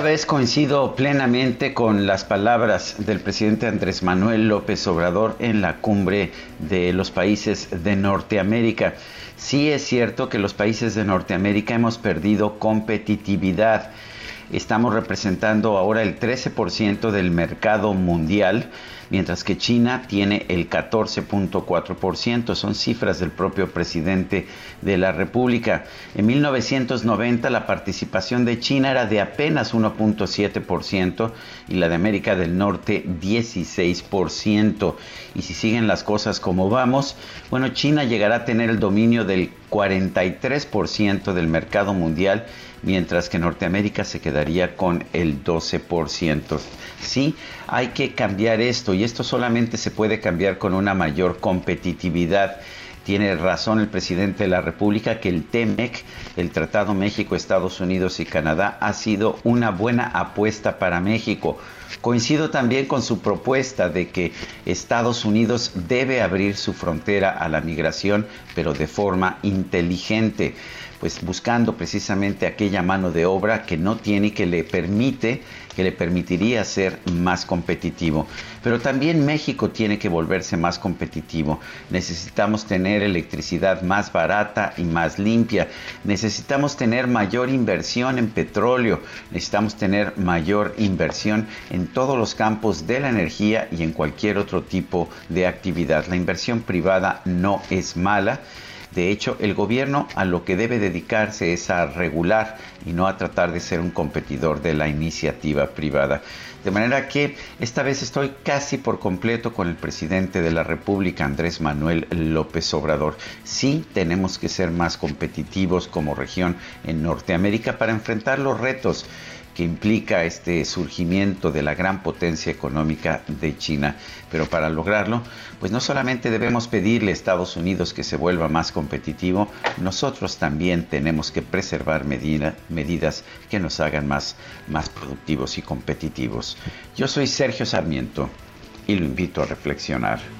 Esta vez coincido plenamente con las palabras del presidente Andrés Manuel López Obrador en la cumbre de los países de Norteamérica. Sí es cierto que los países de Norteamérica hemos perdido competitividad. Estamos representando ahora el 13% del mercado mundial mientras que China tiene el 14.4%. Son cifras del propio presidente de la República. En 1990 la participación de China era de apenas 1.7% y la de América del Norte 16%. Y si siguen las cosas como vamos, bueno, China llegará a tener el dominio del 43% del mercado mundial mientras que Norteamérica se quedaría con el 12%. Sí, hay que cambiar esto y esto solamente se puede cambiar con una mayor competitividad. Tiene razón el presidente de la República que el TEMEC, el Tratado México, Estados Unidos y Canadá, ha sido una buena apuesta para México. Coincido también con su propuesta de que Estados Unidos debe abrir su frontera a la migración, pero de forma inteligente pues buscando precisamente aquella mano de obra que no tiene y que le permite, que le permitiría ser más competitivo. Pero también México tiene que volverse más competitivo. Necesitamos tener electricidad más barata y más limpia. Necesitamos tener mayor inversión en petróleo. Necesitamos tener mayor inversión en todos los campos de la energía y en cualquier otro tipo de actividad. La inversión privada no es mala de hecho, el gobierno a lo que debe dedicarse es a regular y no a tratar de ser un competidor de la iniciativa privada. De manera que esta vez estoy casi por completo con el presidente de la República, Andrés Manuel López Obrador. Sí tenemos que ser más competitivos como región en Norteamérica para enfrentar los retos que implica este surgimiento de la gran potencia económica de China. Pero para lograrlo, pues no solamente debemos pedirle a Estados Unidos que se vuelva más competitivo, nosotros también tenemos que preservar medidas que nos hagan más, más productivos y competitivos. Yo soy Sergio Sarmiento y lo invito a reflexionar.